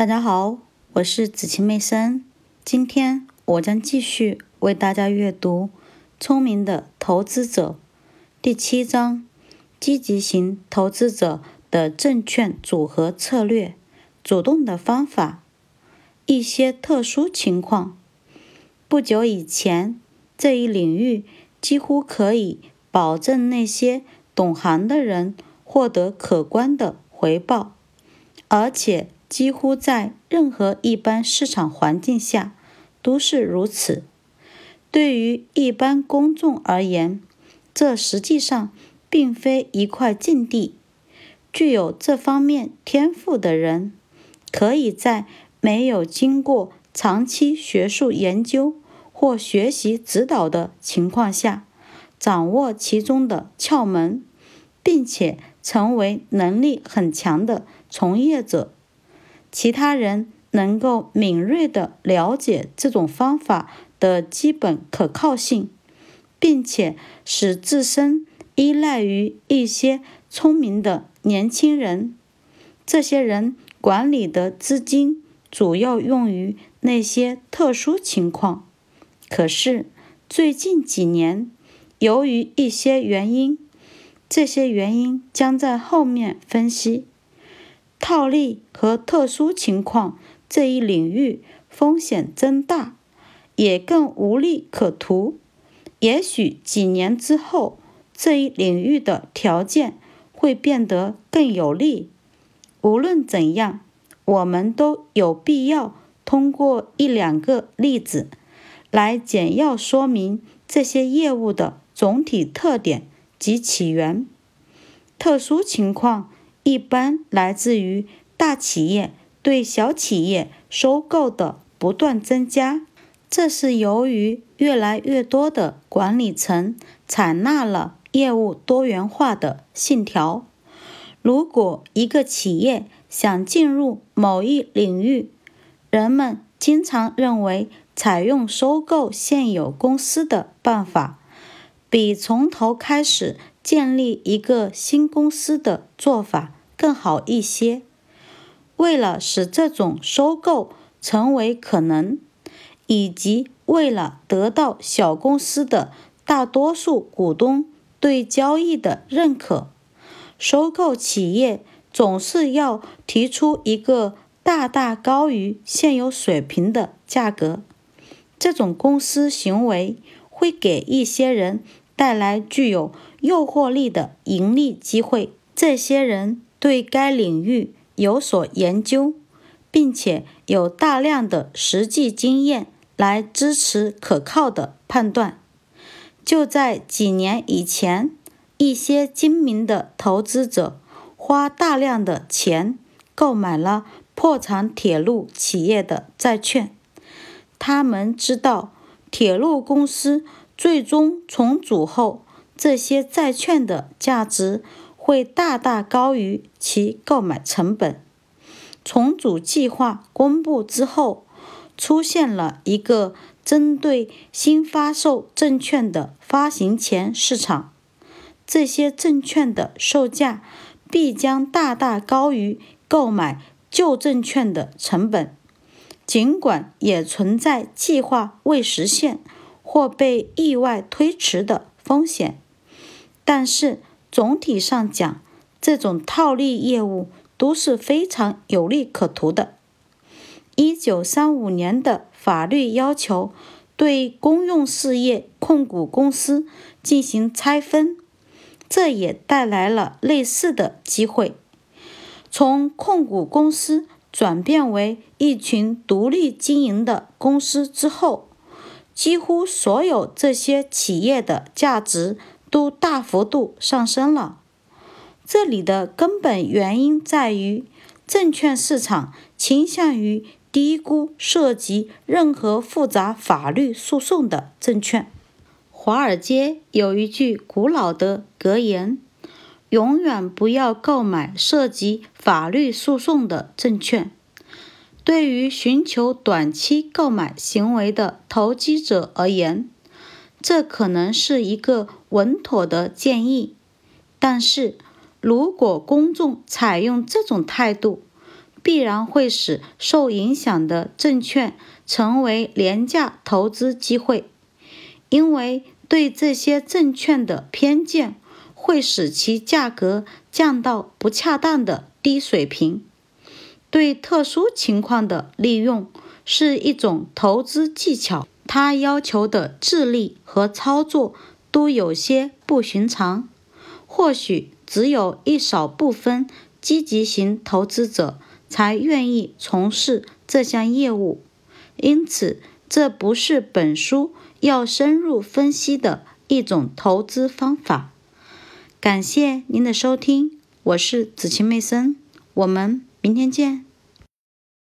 大家好，我是子晴妹生。今天我将继续为大家阅读《聪明的投资者》第七章：积极型投资者的证券组合策略、主动的方法、一些特殊情况。不久以前，这一领域几乎可以保证那些懂行的人获得可观的回报，而且。几乎在任何一般市场环境下都是如此。对于一般公众而言，这实际上并非一块禁地。具有这方面天赋的人，可以在没有经过长期学术研究或学习指导的情况下，掌握其中的窍门，并且成为能力很强的从业者。其他人能够敏锐地了解这种方法的基本可靠性，并且使自身依赖于一些聪明的年轻人。这些人管理的资金主要用于那些特殊情况。可是最近几年，由于一些原因，这些原因将在后面分析。套利和特殊情况这一领域风险增大，也更无利可图。也许几年之后，这一领域的条件会变得更有利。无论怎样，我们都有必要通过一两个例子来简要说明这些业务的总体特点及起源。特殊情况。一般来自于大企业对小企业收购的不断增加，这是由于越来越多的管理层采纳了业务多元化的信条。如果一个企业想进入某一领域，人们经常认为采用收购现有公司的办法，比从头开始。建立一个新公司的做法更好一些。为了使这种收购成为可能，以及为了得到小公司的大多数股东对交易的认可，收购企业总是要提出一个大大高于现有水平的价格。这种公司行为会给一些人带来具有。诱惑力的盈利机会，这些人对该领域有所研究，并且有大量的实际经验来支持可靠的判断。就在几年以前，一些精明的投资者花大量的钱购买了破产铁路企业的债券。他们知道，铁路公司最终重组后。这些债券的价值会大大高于其购买成本。重组计划公布之后，出现了一个针对新发售证券的发行前市场。这些证券的售价必将大大高于购买旧证券的成本，尽管也存在计划未实现或被意外推迟的风险。但是总体上讲，这种套利业务都是非常有利可图的。一九三五年的法律要求对公用事业控股公司进行拆分，这也带来了类似的机会。从控股公司转变为一群独立经营的公司之后，几乎所有这些企业的价值。都大幅度上升了。这里的根本原因在于，证券市场倾向于低估涉及任何复杂法律诉讼的证券。华尔街有一句古老的格言：“永远不要购买涉及法律诉讼的证券。”对于寻求短期购买行为的投机者而言，这可能是一个稳妥的建议，但是如果公众采用这种态度，必然会使受影响的证券成为廉价投资机会，因为对这些证券的偏见会使其价格降到不恰当的低水平。对特殊情况的利用是一种投资技巧，它要求的智力和操作都有些不寻常。或许只有一少部分积极型投资者。才愿意从事这项业务，因此这不是本书要深入分析的一种投资方法。感谢您的收听，我是紫晴妹森，我们明天见。